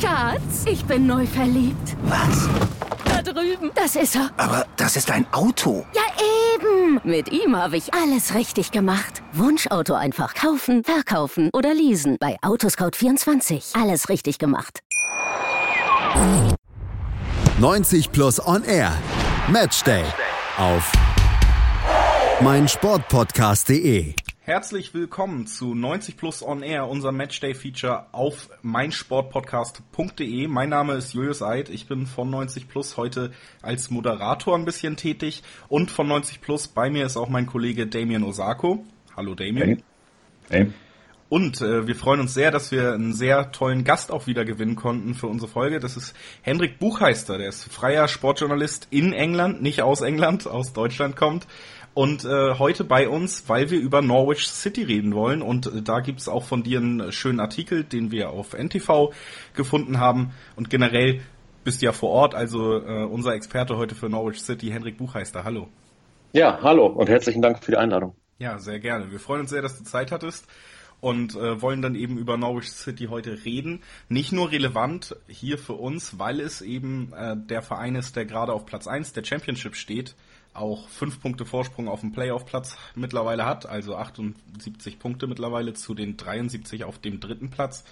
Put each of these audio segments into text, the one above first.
Schatz, ich bin neu verliebt. Was? Da drüben. Das ist er. Aber das ist ein Auto. Ja, eben. Mit ihm habe ich alles richtig gemacht. Wunschauto einfach kaufen, verkaufen oder leasen. Bei Autoscout24. Alles richtig gemacht. 90 Plus On Air. Matchday. Auf meinsportpodcast.de. Herzlich willkommen zu 90 Plus On Air, unser Matchday-Feature auf meinsportpodcast.de. Mein Name ist Julius Eid, ich bin von 90 Plus heute als Moderator ein bisschen tätig und von 90 Plus bei mir ist auch mein Kollege Damien Osako. Hallo Damien. Hey. hey. Und äh, wir freuen uns sehr, dass wir einen sehr tollen Gast auch wieder gewinnen konnten für unsere Folge. Das ist Hendrik Buchheister, der ist freier Sportjournalist in England, nicht aus England, aus Deutschland kommt und äh, heute bei uns, weil wir über Norwich City reden wollen. Und äh, da gibt's auch von dir einen schönen Artikel, den wir auf NTV gefunden haben. Und generell bist du ja vor Ort, also äh, unser Experte heute für Norwich City, Henrik Buchheister. Hallo. Ja, hallo und herzlichen Dank für die Einladung. Ja, sehr gerne. Wir freuen uns sehr, dass du Zeit hattest und äh, wollen dann eben über Norwich City heute reden. Nicht nur relevant hier für uns, weil es eben äh, der Verein ist, der gerade auf Platz eins der Championship steht auch fünf Punkte Vorsprung auf dem Playoff-Platz mittlerweile hat, also 78 Punkte mittlerweile zu den 73 auf dem dritten Platz,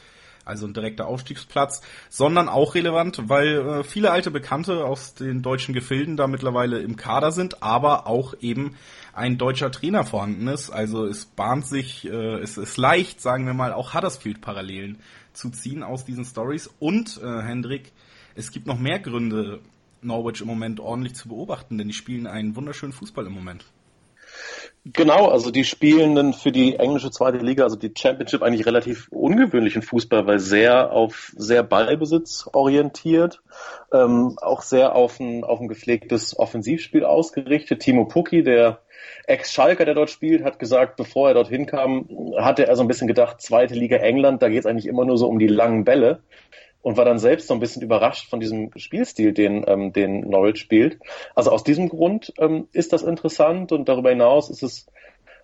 also ein direkter Aufstiegsplatz, sondern auch relevant, weil äh, viele alte Bekannte aus den deutschen Gefilden da mittlerweile im Kader sind, aber auch eben ein deutscher Trainer vorhanden ist. Also es bahnt sich, äh, es ist leicht, sagen wir mal, auch Huddersfield-Parallelen zu ziehen aus diesen Stories. Und äh, Hendrik, es gibt noch mehr Gründe, Norwich im Moment ordentlich zu beobachten, denn die spielen einen wunderschönen Fußball im Moment. Genau, also die spielen dann für die englische zweite Liga, also die Championship, eigentlich relativ ungewöhnlichen Fußball, weil sehr auf sehr Ballbesitz orientiert, ähm, auch sehr auf ein, auf ein gepflegtes Offensivspiel ausgerichtet. Timo Pukki, der Ex-Schalker, der dort spielt, hat gesagt, bevor er dorthin kam, hatte er so ein bisschen gedacht, zweite Liga England, da geht es eigentlich immer nur so um die langen Bälle und war dann selbst so ein bisschen überrascht von diesem Spielstil, den, ähm, den Norwich spielt. Also aus diesem Grund ähm, ist das interessant und darüber hinaus ist es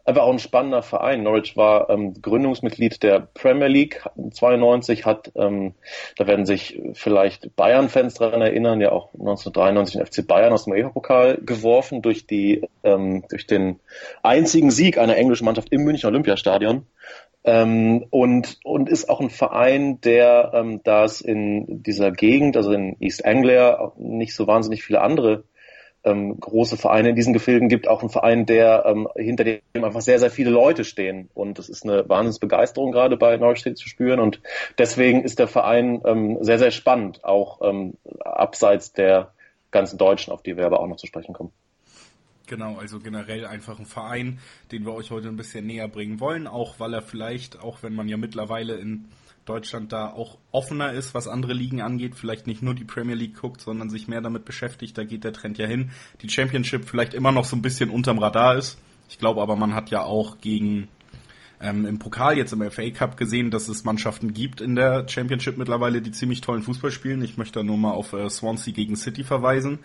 einfach auch ein spannender Verein. Norwich war ähm, Gründungsmitglied der Premier League 92, hat, ähm, da werden sich vielleicht Bayern-Fans daran erinnern, ja auch 1993 den FC Bayern aus dem UEFA-Pokal geworfen durch die, ähm, durch den einzigen Sieg einer englischen Mannschaft im München Olympiastadion. Ähm, und, und ist auch ein Verein, der, ähm, da es in dieser Gegend, also in East Anglia, nicht so wahnsinnig viele andere ähm, große Vereine in diesen Gefilden gibt, auch ein Verein, der ähm, hinter dem einfach sehr, sehr viele Leute stehen. Und das ist eine Wahnsinnsbegeisterung gerade bei Norwich zu spüren. Und deswegen ist der Verein ähm, sehr, sehr spannend, auch ähm, abseits der ganzen Deutschen, auf die wir aber auch noch zu sprechen kommen. Genau, also generell einfach ein Verein, den wir euch heute ein bisschen näher bringen wollen, auch weil er vielleicht, auch wenn man ja mittlerweile in Deutschland da auch offener ist, was andere Ligen angeht, vielleicht nicht nur die Premier League guckt, sondern sich mehr damit beschäftigt, da geht der Trend ja hin. Die Championship vielleicht immer noch so ein bisschen unterm Radar ist. Ich glaube aber, man hat ja auch gegen ähm, im Pokal jetzt im FA Cup gesehen, dass es Mannschaften gibt in der Championship mittlerweile, die ziemlich tollen Fußball spielen. Ich möchte da nur mal auf äh, Swansea gegen City verweisen.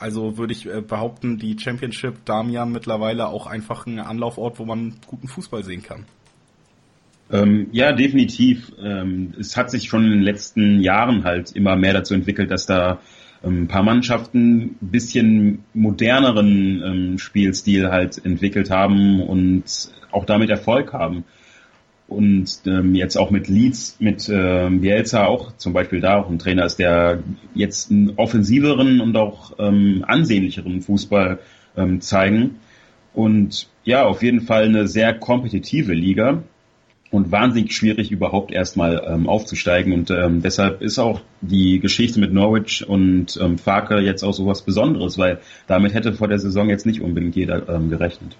Also würde ich äh, behaupten, die Championship Damian mittlerweile auch einfach ein Anlaufort, wo man guten Fußball sehen kann. Ähm, ja, definitiv. Ähm, es hat sich schon in den letzten Jahren halt immer mehr dazu entwickelt, dass da ähm, ein paar Mannschaften ein bisschen moderneren ähm, Spielstil halt entwickelt haben und auch damit Erfolg haben und ähm, jetzt auch mit Leeds, mit ähm, Bielsa auch zum Beispiel da auch ein Trainer ist, der jetzt einen offensiveren und auch ähm, ansehnlicheren Fußball ähm, zeigen. Und ja, auf jeden Fall eine sehr kompetitive Liga und wahnsinnig schwierig überhaupt erstmal ähm, aufzusteigen. Und ähm, deshalb ist auch die Geschichte mit Norwich und ähm, Farke jetzt auch so was Besonderes, weil damit hätte vor der Saison jetzt nicht unbedingt jeder ähm, gerechnet.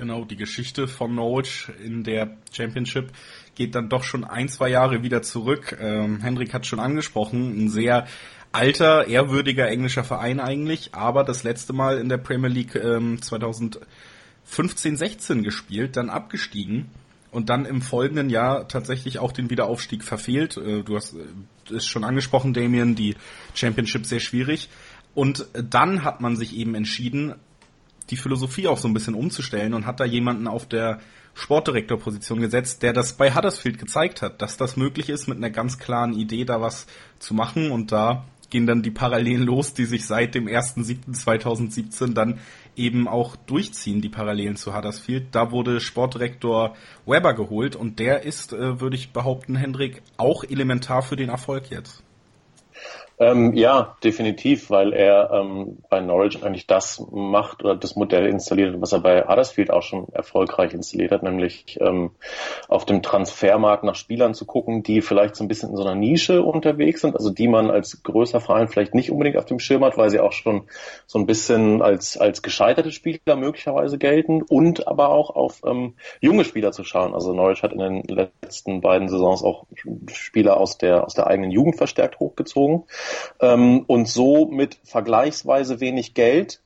Genau, die Geschichte von Norwich in der Championship geht dann doch schon ein, zwei Jahre wieder zurück. Ähm, Hendrik hat schon angesprochen, ein sehr alter, ehrwürdiger englischer Verein eigentlich, aber das letzte Mal in der Premier League ähm, 2015, 16 gespielt, dann abgestiegen und dann im folgenden Jahr tatsächlich auch den Wiederaufstieg verfehlt. Äh, du hast äh, es schon angesprochen, Damien, die Championship sehr schwierig. Und dann hat man sich eben entschieden, die Philosophie auch so ein bisschen umzustellen und hat da jemanden auf der Sportdirektorposition gesetzt, der das bei Huddersfield gezeigt hat, dass das möglich ist, mit einer ganz klaren Idee da was zu machen und da gehen dann die Parallelen los, die sich seit dem 1.7.2017 dann eben auch durchziehen, die Parallelen zu Huddersfield. Da wurde Sportdirektor Weber geholt und der ist, äh, würde ich behaupten, Hendrik, auch elementar für den Erfolg jetzt. Ähm, ja, definitiv, weil er ähm, bei Norwich eigentlich das macht oder das Modell installiert, was er bei Huddersfield auch schon erfolgreich installiert hat, nämlich ähm, auf dem Transfermarkt nach Spielern zu gucken, die vielleicht so ein bisschen in so einer Nische unterwegs sind, also die man als größer Verein vielleicht nicht unbedingt auf dem Schirm hat, weil sie auch schon so ein bisschen als, als gescheiterte Spieler möglicherweise gelten und aber auch auf ähm, junge Spieler zu schauen. Also Norwich hat in den letzten beiden Saisons auch Spieler aus der, aus der eigenen Jugend verstärkt hochgezogen ähm, und so mit vergleichsweise wenig Geld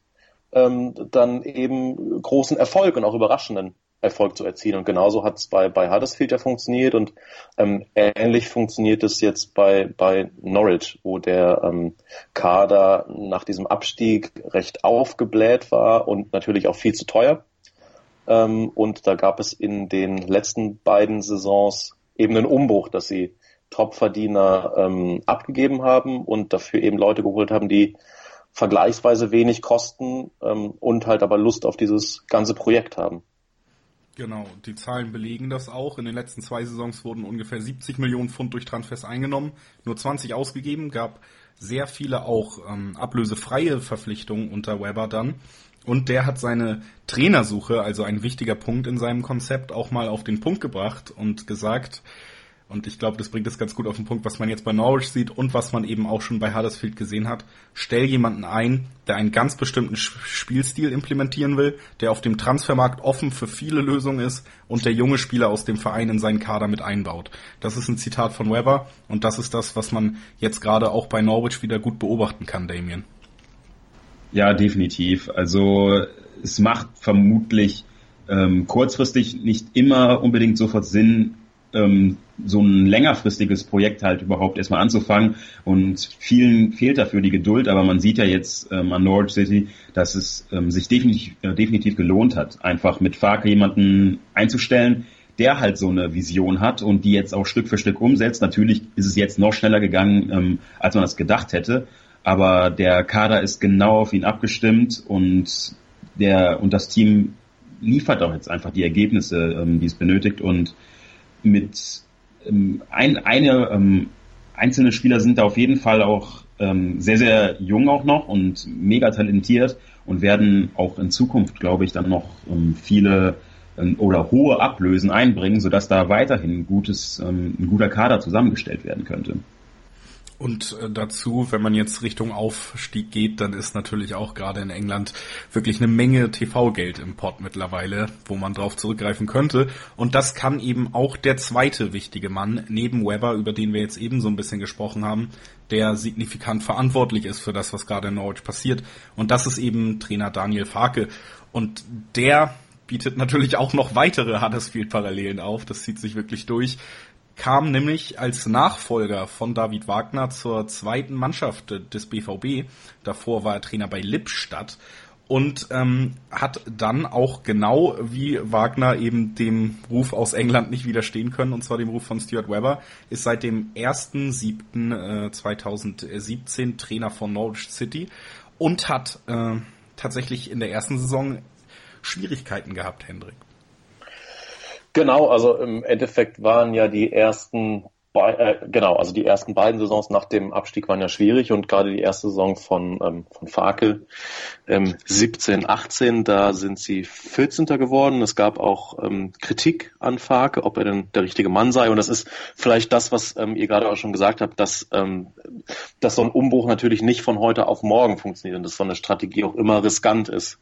ähm, dann eben großen Erfolg und auch überraschenden Erfolg zu erzielen. Und genauso hat es bei, bei Huddersfield ja funktioniert und ähm, ähnlich funktioniert es jetzt bei, bei Norwich, wo der ähm, Kader nach diesem Abstieg recht aufgebläht war und natürlich auch viel zu teuer. Ähm, und da gab es in den letzten beiden Saisons eben einen Umbruch, dass sie Topverdiener ähm, abgegeben haben und dafür eben Leute geholt haben, die vergleichsweise wenig kosten ähm, und halt aber Lust auf dieses ganze Projekt haben. Genau, die Zahlen belegen das auch. In den letzten zwei Saisons wurden ungefähr 70 Millionen Pfund durch Transfers eingenommen, nur 20 ausgegeben, gab sehr viele auch ähm, ablösefreie Verpflichtungen unter Weber dann. Und der hat seine Trainersuche, also ein wichtiger Punkt in seinem Konzept, auch mal auf den Punkt gebracht und gesagt, und ich glaube, das bringt es ganz gut auf den Punkt, was man jetzt bei Norwich sieht und was man eben auch schon bei Huddersfield gesehen hat. Stell jemanden ein, der einen ganz bestimmten Spielstil implementieren will, der auf dem Transfermarkt offen für viele Lösungen ist und der junge Spieler aus dem Verein in seinen Kader mit einbaut. Das ist ein Zitat von Weber und das ist das, was man jetzt gerade auch bei Norwich wieder gut beobachten kann, Damien. Ja, definitiv. Also es macht vermutlich ähm, kurzfristig nicht immer unbedingt sofort Sinn, ähm, so ein längerfristiges Projekt halt überhaupt erstmal anzufangen. Und vielen fehlt dafür die Geduld, aber man sieht ja jetzt ähm, an Norwich City, dass es ähm, sich definitiv, äh, definitiv gelohnt hat, einfach mit Farke jemanden einzustellen, der halt so eine Vision hat und die jetzt auch Stück für Stück umsetzt. Natürlich ist es jetzt noch schneller gegangen, ähm, als man das gedacht hätte, aber der Kader ist genau auf ihn abgestimmt und der und das Team liefert auch jetzt einfach die Ergebnisse, ähm, die es benötigt und mit ähm, ein, eine ähm, einzelne Spieler sind da auf jeden Fall auch ähm, sehr, sehr jung auch noch und mega talentiert und werden auch in Zukunft, glaube ich, dann noch ähm, viele ähm, oder hohe Ablösen einbringen, sodass da weiterhin gutes, ähm, ein guter Kader zusammengestellt werden könnte. Und äh, dazu, wenn man jetzt Richtung Aufstieg geht, dann ist natürlich auch gerade in England wirklich eine Menge TV-Geld im Pott mittlerweile, wo man drauf zurückgreifen könnte. Und das kann eben auch der zweite wichtige Mann neben Weber, über den wir jetzt eben so ein bisschen gesprochen haben, der signifikant verantwortlich ist für das, was gerade in Norwich passiert. Und das ist eben Trainer Daniel Farke. Und der bietet natürlich auch noch weitere Huddersfield-Parallelen auf. Das zieht sich wirklich durch kam nämlich als Nachfolger von David Wagner zur zweiten Mannschaft des BVB. Davor war er Trainer bei Lippstadt und ähm, hat dann auch genau wie Wagner eben dem Ruf aus England nicht widerstehen können, und zwar dem Ruf von Stuart Webber, ist seit dem 1.7.2017 äh, Trainer von Norwich City und hat äh, tatsächlich in der ersten Saison Schwierigkeiten gehabt, Hendrik. Genau, also im Endeffekt waren ja die ersten äh, genau, also die ersten beiden Saisons nach dem Abstieg waren ja schwierig und gerade die erste Saison von, ähm, von Fakel ähm, 17, 18, da sind sie 14. geworden. Es gab auch ähm, Kritik an Fakel, ob er denn der richtige Mann sei. Und das ist vielleicht das, was ähm, ihr gerade auch schon gesagt habt, dass, ähm, dass so ein Umbruch natürlich nicht von heute auf morgen funktioniert und dass so eine Strategie auch immer riskant ist.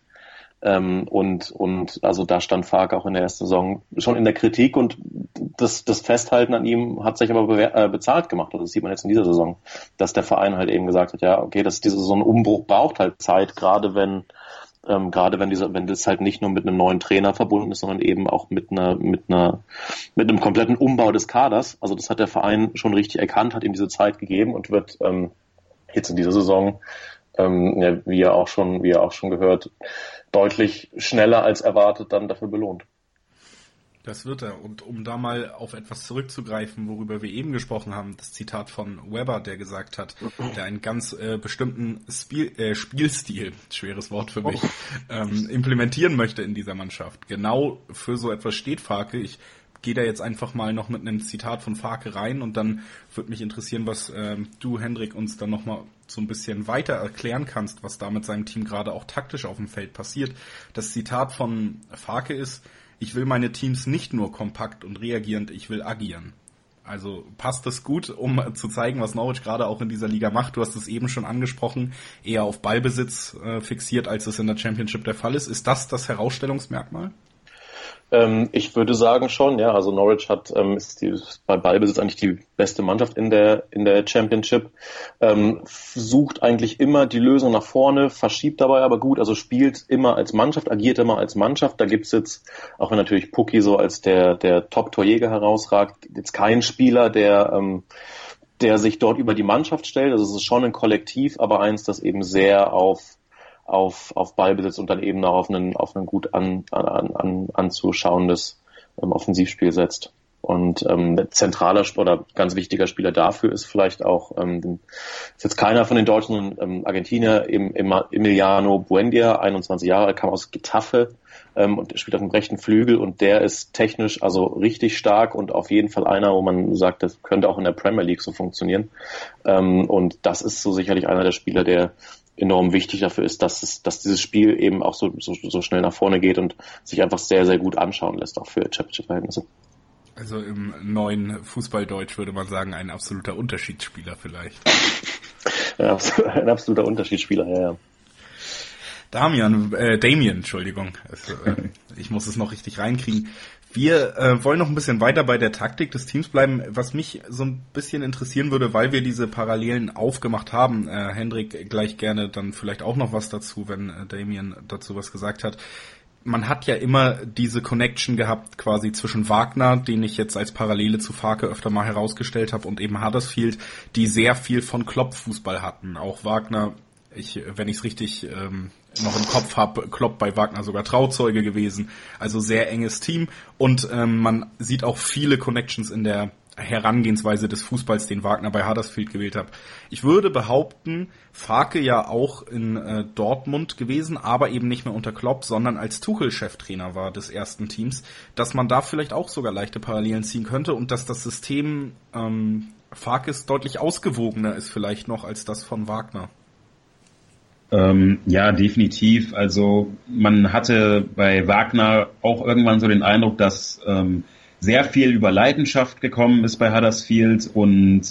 Ähm, und, und also da stand Fark auch in der ersten Saison schon in der Kritik und das, das Festhalten an ihm hat sich aber be äh, bezahlt gemacht. Also das sieht man jetzt in dieser Saison, dass der Verein halt eben gesagt hat, ja, okay, dass diese so ein Umbruch braucht halt Zeit, gerade wenn ähm, gerade wenn dieser, wenn das halt nicht nur mit einem neuen Trainer verbunden ist, sondern eben auch mit einer, mit einer, mit einem kompletten Umbau des Kaders. Also das hat der Verein schon richtig erkannt, hat ihm diese Zeit gegeben und wird ähm, jetzt in dieser Saison ähm, ja, wie er auch schon, wie er auch schon gehört, deutlich schneller als erwartet dann dafür belohnt. Das wird er. Und um da mal auf etwas zurückzugreifen, worüber wir eben gesprochen haben, das Zitat von Weber, der gesagt hat, der einen ganz äh, bestimmten Spiel, äh, Spielstil, schweres Wort für mich, ähm, implementieren möchte in dieser Mannschaft. Genau für so etwas steht Farke. Ich gehe da jetzt einfach mal noch mit einem Zitat von Farke rein und dann würde mich interessieren, was äh, du, Hendrik, uns dann nochmal so ein bisschen weiter erklären kannst, was da mit seinem Team gerade auch taktisch auf dem Feld passiert. Das Zitat von Farke ist, ich will meine Teams nicht nur kompakt und reagierend, ich will agieren. Also passt das gut, um zu zeigen, was Norwich gerade auch in dieser Liga macht. Du hast es eben schon angesprochen, eher auf Ballbesitz äh, fixiert, als es in der Championship der Fall ist. Ist das das Herausstellungsmerkmal? Ähm, ich würde sagen schon, ja. Also Norwich hat ähm, ist, die, bei Ballbesitz eigentlich die beste Mannschaft in der in der Championship. Ähm, sucht eigentlich immer die Lösung nach vorne, verschiebt dabei aber gut. Also spielt immer als Mannschaft, agiert immer als Mannschaft. Da gibt's jetzt, auch wenn natürlich Pucki so als der der Top-Torjäger herausragt, jetzt kein Spieler, der ähm, der sich dort über die Mannschaft stellt. Also es ist schon ein Kollektiv, aber eins, das eben sehr auf auf, auf Ballbesitz und dann eben noch auf einen, auf einen gut an, an, an, anzuschauendes ähm, Offensivspiel setzt. Und ähm, zentraler oder ganz wichtiger Spieler dafür ist vielleicht auch, ähm, ist jetzt keiner von den Deutschen, ähm, Argentinier, eben Emiliano Buendia, 21 Jahre, kam aus Getafe ähm, und spielt auf dem rechten Flügel und der ist technisch also richtig stark und auf jeden Fall einer, wo man sagt, das könnte auch in der Premier League so funktionieren. Ähm, und das ist so sicherlich einer der Spieler, der enorm wichtig dafür ist, dass es, dass dieses Spiel eben auch so, so, so schnell nach vorne geht und sich einfach sehr, sehr gut anschauen lässt, auch für Championship-Verhältnisse. Also im neuen Fußballdeutsch würde man sagen, ein absoluter Unterschiedsspieler vielleicht. ein absoluter Unterschiedsspieler, ja, ja. Damian, äh, Damien, Entschuldigung. Also, äh, ich muss es noch richtig reinkriegen. Wir äh, wollen noch ein bisschen weiter bei der Taktik des Teams bleiben. Was mich so ein bisschen interessieren würde, weil wir diese Parallelen aufgemacht haben, äh, Hendrik gleich gerne dann vielleicht auch noch was dazu, wenn äh, Damien dazu was gesagt hat. Man hat ja immer diese Connection gehabt quasi zwischen Wagner, den ich jetzt als Parallele zu Farke öfter mal herausgestellt habe, und eben Huddersfield, die sehr viel von Klopp-Fußball hatten. Auch Wagner, ich, wenn ich es richtig ähm, noch im Kopf habe, Klopp bei Wagner sogar Trauzeuge gewesen. Also sehr enges Team und ähm, man sieht auch viele Connections in der Herangehensweise des Fußballs, den Wagner bei Huddersfield gewählt hat. Ich würde behaupten, Farke ja auch in äh, Dortmund gewesen, aber eben nicht mehr unter Klopp, sondern als Tuchel-Cheftrainer war des ersten Teams, dass man da vielleicht auch sogar leichte Parallelen ziehen könnte und dass das System ähm, Farkes deutlich ausgewogener ist vielleicht noch als das von Wagner. Ähm, ja, definitiv. Also man hatte bei Wagner auch irgendwann so den Eindruck, dass ähm, sehr viel über Leidenschaft gekommen ist bei Huddersfield und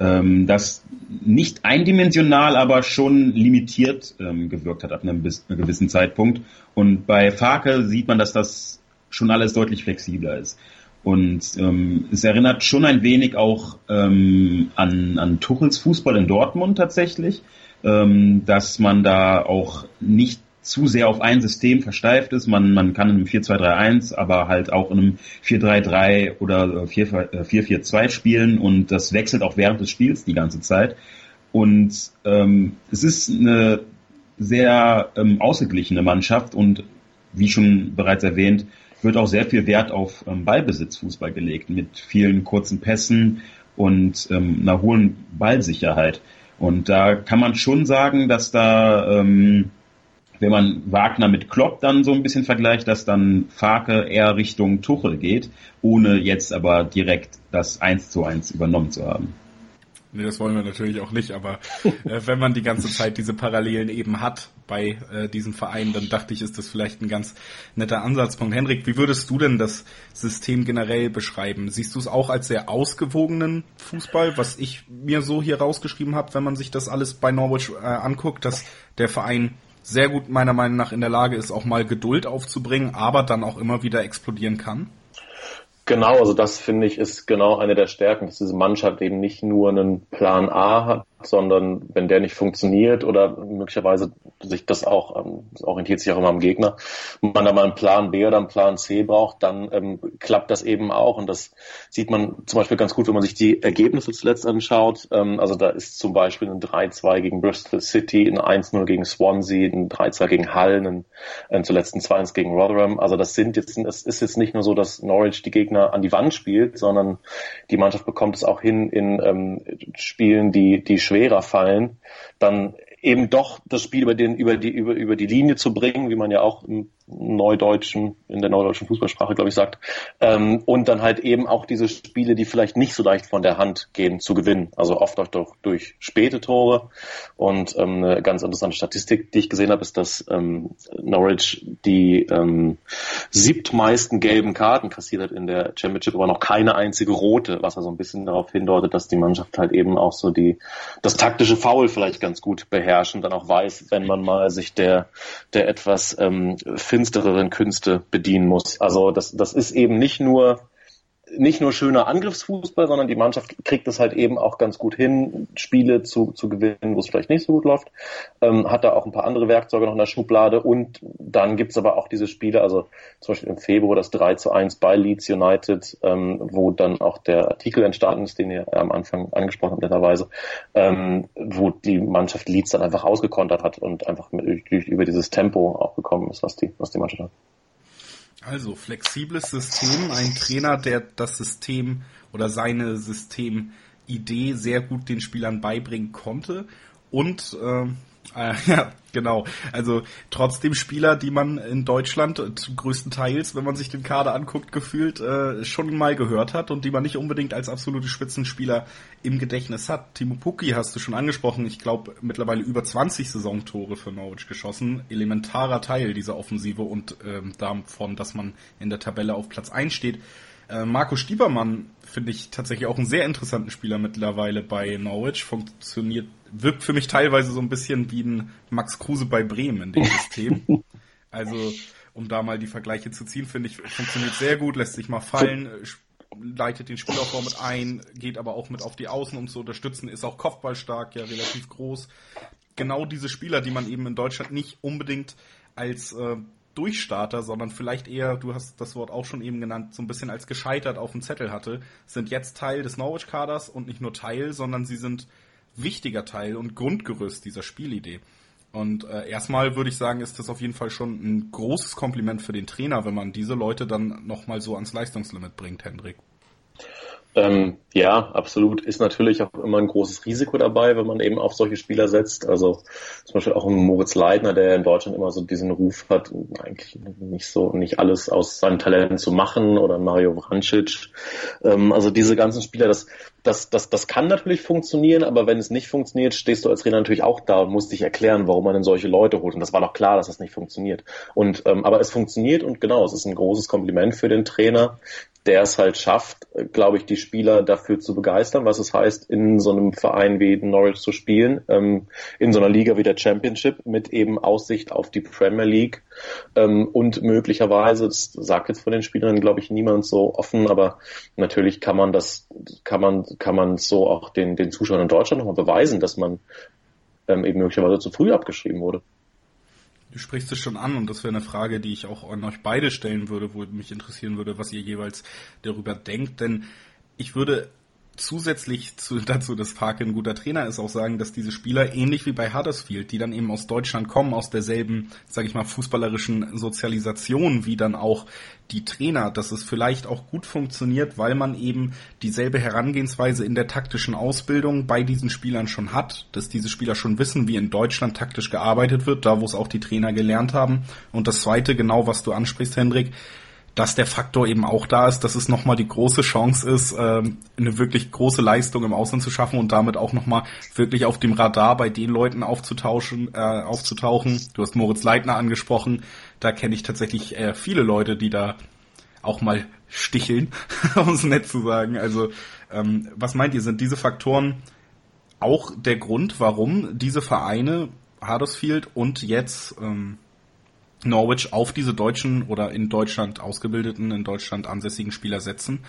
ähm, das nicht eindimensional, aber schon limitiert ähm, gewirkt hat ab einem, einem gewissen Zeitpunkt. Und bei Farke sieht man, dass das schon alles deutlich flexibler ist. Und ähm, es erinnert schon ein wenig auch ähm, an, an Tuchels Fußball in Dortmund tatsächlich ähm, dass man da auch nicht zu sehr auf ein System versteift ist. Man, man kann in einem 4-2-3-1, aber halt auch in einem 4-3-3 oder 4-4-2 äh, spielen und das wechselt auch während des Spiels die ganze Zeit. Und ähm, es ist eine sehr ähm, ausgeglichene Mannschaft und wie schon bereits erwähnt, wird auch sehr viel Wert auf ähm, Ballbesitzfußball gelegt mit vielen kurzen Pässen und ähm, einer hohen Ballsicherheit. Und da kann man schon sagen, dass da, ähm, wenn man Wagner mit Klopp dann so ein bisschen vergleicht, dass dann Farke eher Richtung Tuchel geht, ohne jetzt aber direkt das eins zu eins übernommen zu haben. Nee, das wollen wir natürlich auch nicht, aber äh, wenn man die ganze Zeit diese Parallelen eben hat bei äh, diesem Verein, dann dachte ich, ist das vielleicht ein ganz netter Ansatzpunkt. Henrik, wie würdest du denn das System generell beschreiben? Siehst du es auch als sehr ausgewogenen Fußball, was ich mir so hier rausgeschrieben habe, wenn man sich das alles bei Norwich äh, anguckt, dass der Verein sehr gut meiner Meinung nach in der Lage ist, auch mal Geduld aufzubringen, aber dann auch immer wieder explodieren kann? Genau, also das finde ich ist genau eine der Stärken, dass diese Mannschaft eben nicht nur einen Plan A hat, sondern wenn der nicht funktioniert oder möglicherweise sich das auch, ähm, orientiert sich auch immer am Gegner, man da mal einen Plan B oder einen Plan C braucht, dann ähm, klappt das eben auch. Und das sieht man zum Beispiel ganz gut, wenn man sich die Ergebnisse zuletzt anschaut. Ähm, also da ist zum Beispiel ein 3-2 gegen Bristol City, ein 1-0 gegen Swansea, ein 3-2 gegen Hull, ein, ein zuletzt ein 2-1 gegen Rotherham. Also das sind jetzt, es ist jetzt nicht nur so, dass Norwich die Gegner an die Wand spielt, sondern die Mannschaft bekommt es auch hin in ähm, Spielen, die, die schwerer fallen, dann eben doch das Spiel über den über die über über die Linie zu bringen, wie man ja auch im Neudeutschen in der neudeutschen Fußballsprache glaube ich sagt, ähm, und dann halt eben auch diese Spiele, die vielleicht nicht so leicht von der Hand gehen, zu gewinnen. Also oft auch durch, durch späte Tore und ähm, eine ganz interessante Statistik, die ich gesehen habe, ist, dass ähm, Norwich die ähm, siebtmeisten gelben Karten kassiert hat in der Championship, aber noch keine einzige rote, was also ein bisschen darauf hindeutet, dass die Mannschaft halt eben auch so die das taktische Foul vielleicht ganz gut beherrscht beherrschen, dann auch weiß, wenn man mal sich der, der etwas ähm, finstereren Künste bedienen muss. Also das, das ist eben nicht nur nicht nur schöner Angriffsfußball, sondern die Mannschaft kriegt es halt eben auch ganz gut hin, Spiele zu, zu gewinnen, wo es vielleicht nicht so gut läuft. Ähm, hat da auch ein paar andere Werkzeuge noch in der Schublade und dann gibt's aber auch diese Spiele, also zum Beispiel im Februar das 3 zu 1 bei Leeds United, ähm, wo dann auch der Artikel entstanden ist, den ihr am Anfang angesprochen habt, netterweise, ähm, wo die Mannschaft Leeds dann einfach ausgekontert hat und einfach mit, über dieses Tempo auch gekommen ist, was die, was die Mannschaft hat. Also flexibles System, ein Trainer, der das System oder seine Systemidee sehr gut den Spielern beibringen konnte. Und äh, äh, ja, genau. Also trotzdem Spieler, die man in Deutschland größtenteils, wenn man sich den Kader anguckt, gefühlt äh, schon mal gehört hat und die man nicht unbedingt als absolute Spitzenspieler im Gedächtnis hat. Timo Pukki hast du schon angesprochen. Ich glaube mittlerweile über 20 Saisontore für Norwich geschossen. Elementarer Teil dieser Offensive und ähm, davon, dass man in der Tabelle auf Platz 1 steht. Äh, Marco Stiebermann finde ich tatsächlich auch einen sehr interessanten Spieler mittlerweile bei Norwich. Funktioniert, wirkt für mich teilweise so ein bisschen wie ein Max Kruse bei Bremen in dem System. also, um da mal die Vergleiche zu ziehen, finde ich, funktioniert sehr gut, lässt sich mal fallen, leitet den Spielaufbau mit ein, geht aber auch mit auf die Außen, um zu unterstützen, ist auch Kopfballstark, ja relativ groß. Genau diese Spieler, die man eben in Deutschland nicht unbedingt als äh, Durchstarter, sondern vielleicht eher, du hast das Wort auch schon eben genannt, so ein bisschen als gescheitert auf dem Zettel hatte, sind jetzt Teil des Norwich-Kaders und nicht nur Teil, sondern sie sind wichtiger Teil und Grundgerüst dieser Spielidee. Und äh, erstmal würde ich sagen, ist das auf jeden Fall schon ein großes Kompliment für den Trainer, wenn man diese Leute dann nochmal so ans Leistungslimit bringt, Hendrik. Ähm, ja, absolut. Ist natürlich auch immer ein großes Risiko dabei, wenn man eben auf solche Spieler setzt. Also zum Beispiel auch ein Moritz Leitner, der in Deutschland immer so diesen Ruf hat, eigentlich nicht so, nicht alles aus seinem Talent zu machen oder Mario Vrancic. Ähm, also diese ganzen Spieler, das, das, das, das kann natürlich funktionieren, aber wenn es nicht funktioniert, stehst du als Trainer natürlich auch da und musst dich erklären, warum man denn solche Leute holt. Und das war doch klar, dass das nicht funktioniert. Und ähm, aber es funktioniert und genau, es ist ein großes Kompliment für den Trainer, der es halt schafft, glaube ich, die Spieler dafür zu begeistern, was es heißt, in so einem Verein wie Norwich zu spielen, ähm, in so einer Liga wie der Championship mit eben Aussicht auf die Premier League ähm, und möglicherweise, das sagt jetzt von den Spielern, glaube ich, niemand so offen, aber natürlich kann man das, kann man, kann man so auch den, den Zuschauern in Deutschland nochmal beweisen, dass man ähm, eben möglicherweise zu früh abgeschrieben wurde. Du sprichst es schon an und das wäre eine Frage, die ich auch an euch beide stellen würde, wo mich interessieren würde, was ihr jeweils darüber denkt. Denn ich würde zusätzlich zu, dazu, dass Farke ein guter Trainer ist, auch sagen, dass diese Spieler ähnlich wie bei Huddersfield, die dann eben aus Deutschland kommen, aus derselben, sage ich mal, fußballerischen Sozialisation wie dann auch die Trainer, dass es vielleicht auch gut funktioniert, weil man eben dieselbe Herangehensweise in der taktischen Ausbildung bei diesen Spielern schon hat, dass diese Spieler schon wissen, wie in Deutschland taktisch gearbeitet wird, da wo es auch die Trainer gelernt haben. Und das zweite, genau was du ansprichst, Hendrik, dass der Faktor eben auch da ist, dass es nochmal die große Chance ist, ähm, eine wirklich große Leistung im Ausland zu schaffen und damit auch nochmal wirklich auf dem Radar bei den Leuten aufzutauschen, äh, aufzutauchen. Du hast Moritz Leitner angesprochen, da kenne ich tatsächlich äh, viele Leute, die da auch mal sticheln, um es nett zu sagen. Also ähm, was meint ihr, sind diese Faktoren auch der Grund, warum diese Vereine Huddersfield und jetzt ähm, Norwich auf diese deutschen oder in Deutschland ausgebildeten, in Deutschland ansässigen Spieler setzen?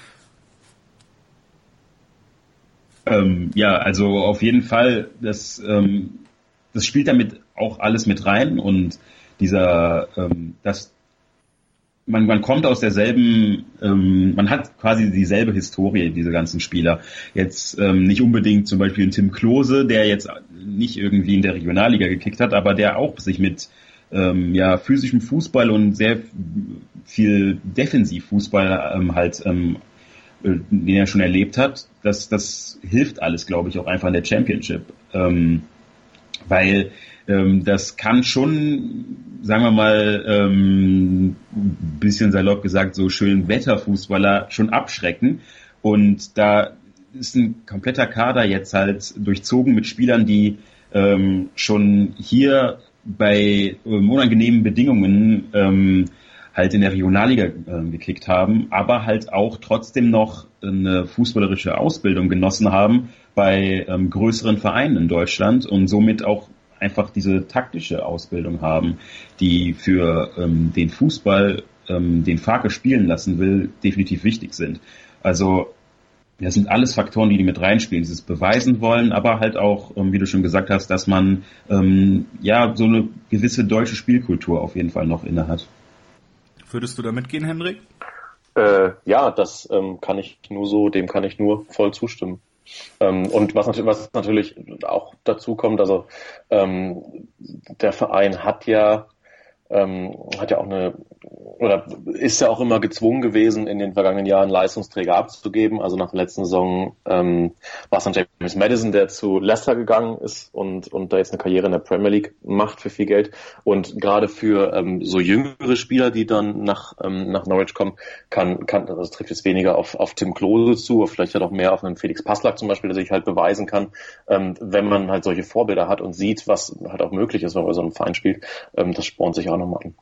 Ähm, ja, also auf jeden Fall, das, ähm, das spielt damit auch alles mit rein und dieser, ähm, das, man, man kommt aus derselben, ähm, man hat quasi dieselbe Historie, diese ganzen Spieler. Jetzt ähm, nicht unbedingt zum Beispiel ein Tim Klose, der jetzt nicht irgendwie in der Regionalliga gekickt hat, aber der auch sich mit ähm, ja, physischem Fußball und sehr viel Defensivfußball ähm, halt ähm, äh, den er schon erlebt hat, das, das hilft alles, glaube ich, auch einfach in der Championship. Ähm, weil ähm, das kann schon, sagen wir mal, ähm, bisschen salopp gesagt, so schön Wetterfußballer schon abschrecken. Und da ist ein kompletter Kader jetzt halt durchzogen mit Spielern, die ähm, schon hier bei ähm, unangenehmen Bedingungen ähm, halt in der Regionalliga äh, gekickt haben, aber halt auch trotzdem noch eine fußballerische Ausbildung genossen haben bei ähm, größeren Vereinen in Deutschland und somit auch einfach diese taktische Ausbildung haben, die für ähm, den Fußball, ähm, den Farke spielen lassen will, definitiv wichtig sind. Also das sind alles Faktoren, die die mit reinspielen, dieses beweisen wollen, aber halt auch, ähm, wie du schon gesagt hast, dass man ähm, ja so eine gewisse deutsche Spielkultur auf jeden Fall noch inne hat. Würdest du da mitgehen, Hendrik? Äh, ja, das ähm, kann ich nur so, dem kann ich nur voll zustimmen. Ähm, und was natürlich, was natürlich auch dazu kommt, also ähm, der Verein hat ja ähm, hat ja auch eine oder ist ja auch immer gezwungen gewesen, in den vergangenen Jahren Leistungsträger abzugeben. Also nach der letzten Saison ähm, war es dann James Madison, der zu Leicester gegangen ist und, und da jetzt eine Karriere in der Premier League macht für viel Geld. Und gerade für ähm, so jüngere Spieler, die dann nach, ähm, nach Norwich kommen, kann, kann das trifft jetzt weniger auf, auf Tim Klose zu, vielleicht ja auch mehr auf einen Felix Passlack zum Beispiel, der sich halt beweisen kann, ähm, wenn man halt solche Vorbilder hat und sieht, was halt auch möglich ist, wenn man bei so einem Verein spielt, ähm, das spornt sich auch nochmal an.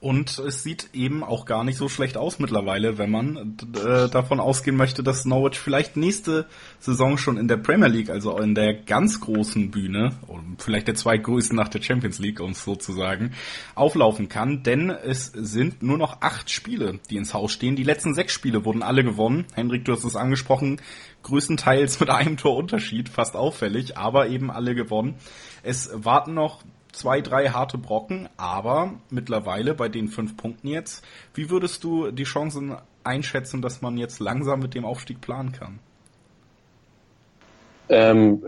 Und es sieht eben auch gar nicht so schlecht aus mittlerweile, wenn man äh, davon ausgehen möchte, dass Norwich vielleicht nächste Saison schon in der Premier League, also in der ganz großen Bühne, vielleicht der zweitgrößten nach der Champions League, um es so zu sagen, auflaufen kann. Denn es sind nur noch acht Spiele, die ins Haus stehen. Die letzten sechs Spiele wurden alle gewonnen. Hendrik, du hast es angesprochen, größtenteils mit einem Torunterschied, fast auffällig, aber eben alle gewonnen. Es warten noch zwei, drei harte Brocken, aber mittlerweile bei den fünf Punkten jetzt, wie würdest du die Chancen einschätzen, dass man jetzt langsam mit dem Aufstieg planen kann? Ähm,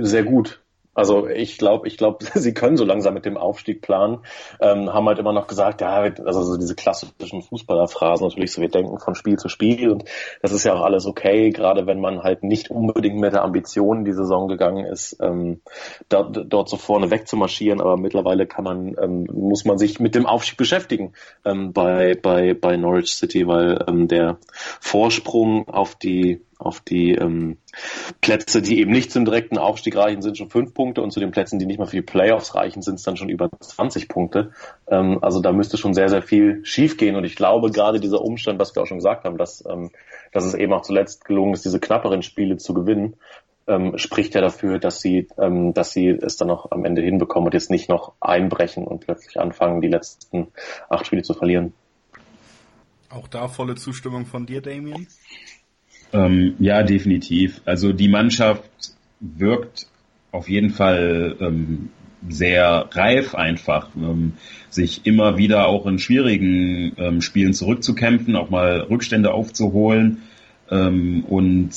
sehr gut. Also ich glaube, ich glaube, sie können so langsam mit dem Aufstieg planen. Ähm, haben halt immer noch gesagt, ja, also so diese klassischen Fußballerphrasen natürlich, so wir denken von Spiel zu Spiel und das ist ja auch alles okay, gerade wenn man halt nicht unbedingt mit der Ambition in die Saison gegangen ist, ähm, dort, dort so vorne wegzumarschieren. Aber mittlerweile kann man, ähm, muss man sich mit dem Aufstieg beschäftigen ähm, bei bei bei Norwich City, weil ähm, der Vorsprung auf die auf die ähm, Plätze, die eben nicht zum direkten Aufstieg reichen, sind schon fünf Punkte und zu den Plätzen, die nicht mal für die Playoffs reichen, sind es dann schon über 20 Punkte. Ähm, also da müsste schon sehr, sehr viel schiefgehen und ich glaube gerade dieser Umstand, was wir auch schon gesagt haben, dass, ähm, dass es eben auch zuletzt gelungen ist, diese knapperen Spiele zu gewinnen, ähm, spricht ja dafür, dass sie, ähm, dass sie es dann noch am Ende hinbekommen und jetzt nicht noch einbrechen und plötzlich anfangen, die letzten acht Spiele zu verlieren. Auch da volle Zustimmung von dir, Damien? Ähm, ja, definitiv. Also die Mannschaft wirkt auf jeden Fall ähm, sehr reif einfach, ähm, sich immer wieder auch in schwierigen ähm, Spielen zurückzukämpfen, auch mal Rückstände aufzuholen ähm, und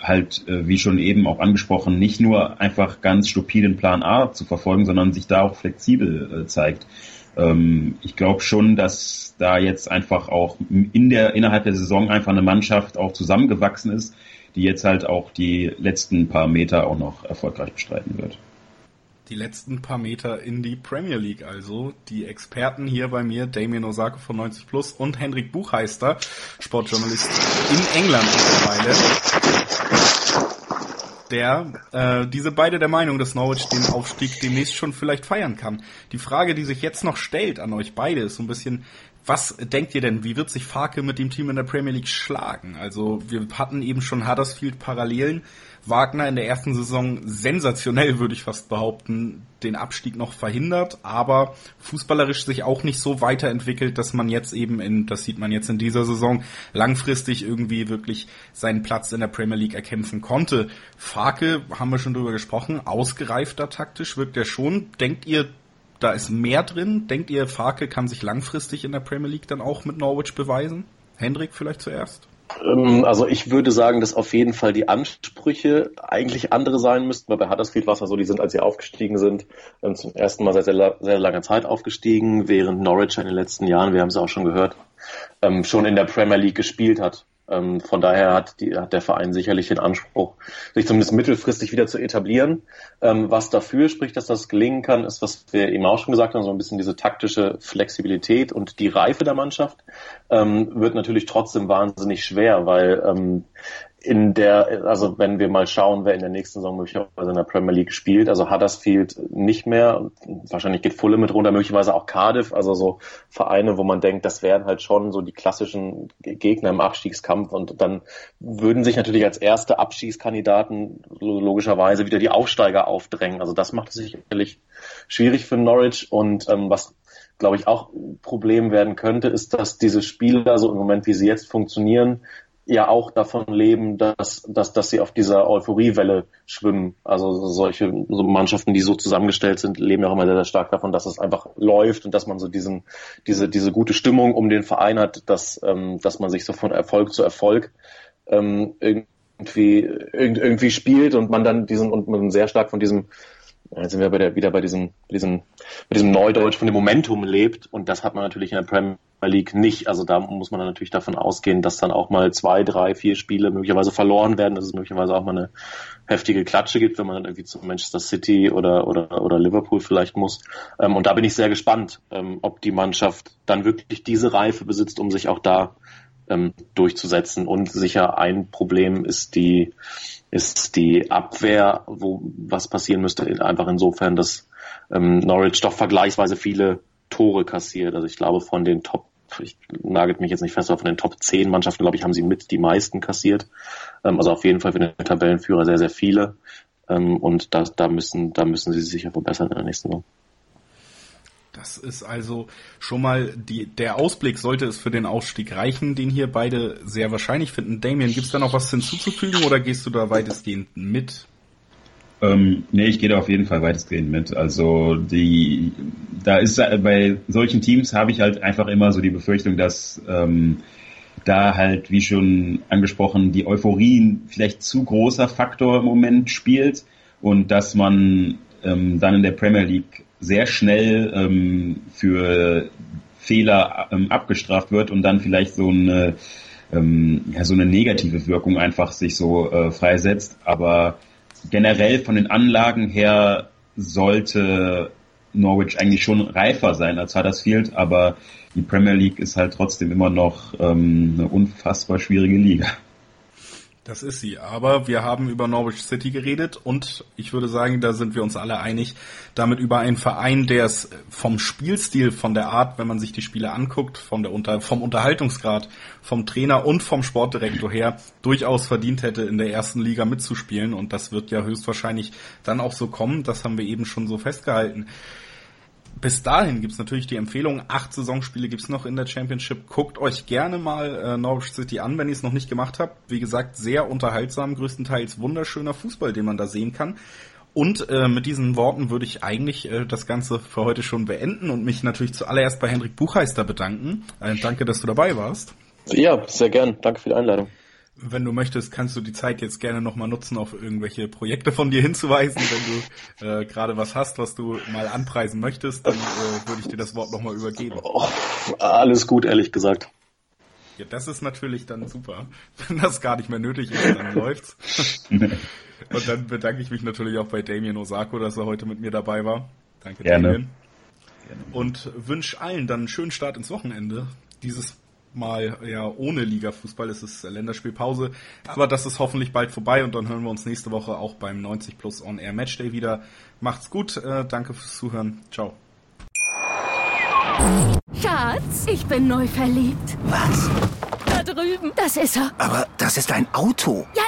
halt, äh, wie schon eben auch angesprochen, nicht nur einfach ganz stupiden Plan A zu verfolgen, sondern sich da auch flexibel äh, zeigt. Ähm, ich glaube schon, dass da jetzt einfach auch in der, innerhalb der Saison einfach eine Mannschaft auch zusammengewachsen ist, die jetzt halt auch die letzten paar Meter auch noch erfolgreich bestreiten wird. Die letzten paar Meter in die Premier League also. Die Experten hier bei mir, Damien Osako von 90 Plus und Hendrik Buchheister, Sportjournalist in England mittlerweile der äh, diese beide der Meinung, dass Norwich den Aufstieg demnächst schon vielleicht feiern kann. Die Frage, die sich jetzt noch stellt an euch beide, ist so ein bisschen, Was denkt ihr denn, wie wird sich Farke mit dem Team in der Premier League schlagen? Also wir hatten eben schon Huddersfield Parallelen. Wagner in der ersten Saison sensationell, würde ich fast behaupten, den Abstieg noch verhindert, aber fußballerisch sich auch nicht so weiterentwickelt, dass man jetzt eben in, das sieht man jetzt in dieser Saison, langfristig irgendwie wirklich seinen Platz in der Premier League erkämpfen konnte. Farke, haben wir schon drüber gesprochen, ausgereifter taktisch wirkt er schon. Denkt ihr, da ist mehr drin? Denkt ihr, Farke kann sich langfristig in der Premier League dann auch mit Norwich beweisen? Hendrik vielleicht zuerst? Ähm, also ich würde sagen, dass auf jeden Fall die Ansprüche eigentlich andere sein müssten, weil bei Huddersfield war es ja so, die sind, als sie aufgestiegen sind, ähm, zum ersten Mal seit sehr, sehr langer Zeit aufgestiegen, während Norwich in den letzten Jahren, wir haben es auch schon gehört, ähm, schon in der Premier League gespielt hat. Ähm, von daher hat, die, hat der Verein sicherlich den Anspruch, sich zumindest mittelfristig wieder zu etablieren. Ähm, was dafür spricht, dass das gelingen kann, ist, was wir eben auch schon gesagt haben, so ein bisschen diese taktische Flexibilität und die Reife der Mannschaft ähm, wird natürlich trotzdem wahnsinnig schwer, weil ähm, in der, also wenn wir mal schauen, wer in der nächsten Saison möglicherweise in der Premier League spielt, also Huddersfield nicht mehr, wahrscheinlich geht Fulham mit runter, möglicherweise auch Cardiff, also so Vereine, wo man denkt, das wären halt schon so die klassischen Gegner im Abstiegskampf und dann würden sich natürlich als erste Abstiegskandidaten logischerweise wieder die Aufsteiger aufdrängen. Also das macht es sicherlich schwierig für Norwich und ähm, was glaube ich, auch Problem werden könnte, ist, dass diese Spieler so im Moment, wie sie jetzt funktionieren, ja auch davon leben, dass, dass, dass sie auf dieser Euphoriewelle schwimmen. Also solche so Mannschaften, die so zusammengestellt sind, leben ja auch immer sehr, sehr stark davon, dass es einfach läuft und dass man so diesen, diese, diese gute Stimmung um den Verein hat, dass, ähm, dass man sich so von Erfolg zu Erfolg ähm, irgendwie, irgendwie spielt und man dann diesen und man sehr stark von diesem Jetzt sind wir bei der, wieder bei diesem, diesem, bei diesem Neudeutsch von dem Momentum lebt und das hat man natürlich in der Premier League nicht. Also da muss man dann natürlich davon ausgehen, dass dann auch mal zwei, drei, vier Spiele möglicherweise verloren werden, dass es möglicherweise auch mal eine heftige Klatsche gibt, wenn man dann irgendwie zu Manchester City oder, oder, oder Liverpool vielleicht muss. Ähm, und da bin ich sehr gespannt, ähm, ob die Mannschaft dann wirklich diese Reife besitzt, um sich auch da ähm, durchzusetzen. Und sicher ein Problem ist die, ist die Abwehr, wo was passieren müsste, einfach insofern, dass Norwich doch vergleichsweise viele Tore kassiert. Also ich glaube von den Top, ich nagelt mich jetzt nicht fest, aber von den Top 10 Mannschaften, glaube ich, haben sie mit die meisten kassiert. Ähm, also auf jeden Fall für den Tabellenführer sehr, sehr viele. Ähm, und da, da müssen, da müssen sie sich sicher verbessern in der nächsten Saison. Das ist also schon mal die, der Ausblick, sollte es für den Ausstieg reichen, den hier beide sehr wahrscheinlich finden. Damien, gibt es da noch was hinzuzufügen oder gehst du da weitestgehend mit? Ähm, nee, ich gehe da auf jeden Fall weitestgehend mit. Also die, da ist bei solchen Teams habe ich halt einfach immer so die Befürchtung, dass ähm, da halt, wie schon angesprochen, die Euphorie ein vielleicht zu großer Faktor im Moment spielt und dass man ähm, dann in der Premier League sehr schnell ähm, für Fehler ähm, abgestraft wird und dann vielleicht so eine ähm, ja, so eine negative Wirkung einfach sich so äh, freisetzt. Aber generell von den Anlagen her sollte Norwich eigentlich schon reifer sein als Huddersfield, aber die Premier League ist halt trotzdem immer noch ähm, eine unfassbar schwierige Liga. Das ist sie. Aber wir haben über Norwich City geredet und ich würde sagen, da sind wir uns alle einig, damit über einen Verein, der es vom Spielstil, von der Art, wenn man sich die Spiele anguckt, von der Unter vom Unterhaltungsgrad, vom Trainer und vom Sportdirektor her durchaus verdient hätte, in der ersten Liga mitzuspielen. Und das wird ja höchstwahrscheinlich dann auch so kommen. Das haben wir eben schon so festgehalten bis dahin gibt's natürlich die Empfehlung, acht Saisonspiele gibt's noch in der Championship. Guckt euch gerne mal äh, Norwich City an, wenn ihr es noch nicht gemacht habt. Wie gesagt, sehr unterhaltsam, größtenteils wunderschöner Fußball, den man da sehen kann. Und äh, mit diesen Worten würde ich eigentlich äh, das Ganze für heute schon beenden und mich natürlich zuallererst bei Hendrik Buchheister bedanken. Äh, danke, dass du dabei warst. Ja, sehr gern. Danke für die Einladung wenn du möchtest, kannst du die Zeit jetzt gerne nochmal nutzen, auf irgendwelche Projekte von dir hinzuweisen. Wenn du äh, gerade was hast, was du mal anpreisen möchtest, dann äh, würde ich dir das Wort nochmal übergeben. Oh, alles gut, ehrlich gesagt. Ja, das ist natürlich dann super. Wenn das gar nicht mehr nötig ist, dann läuft's. Und dann bedanke ich mich natürlich auch bei Damien Osako, dass er heute mit mir dabei war. Danke, Gerne. Damien. Und wünsche allen dann einen schönen Start ins Wochenende. Dieses mal ja ohne Ligafußball. Es ist Länderspielpause. Aber das ist hoffentlich bald vorbei und dann hören wir uns nächste Woche auch beim 90 Plus On Air Matchday wieder. Macht's gut. Äh, danke fürs Zuhören. Ciao. Schatz, ich bin neu verliebt. Was? Da drüben. Das ist er. Aber das ist ein Auto. Ja,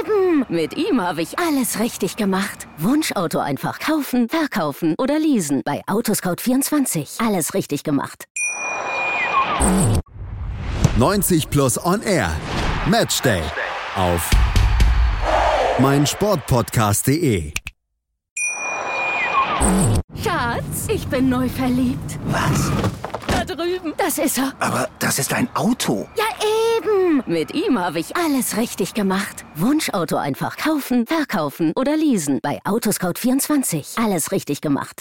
eben. Mit ihm habe ich alles richtig gemacht. Wunschauto einfach kaufen, verkaufen oder leasen. Bei Autoscout24. Alles richtig gemacht. 90 Plus On Air. Matchday. Auf meinsportpodcast.de. Schatz, ich bin neu verliebt. Was? Da drüben. Das ist er. Aber das ist ein Auto. Ja, eben. Mit ihm habe ich alles richtig gemacht. Wunschauto einfach kaufen, verkaufen oder leasen. Bei Autoscout24. Alles richtig gemacht.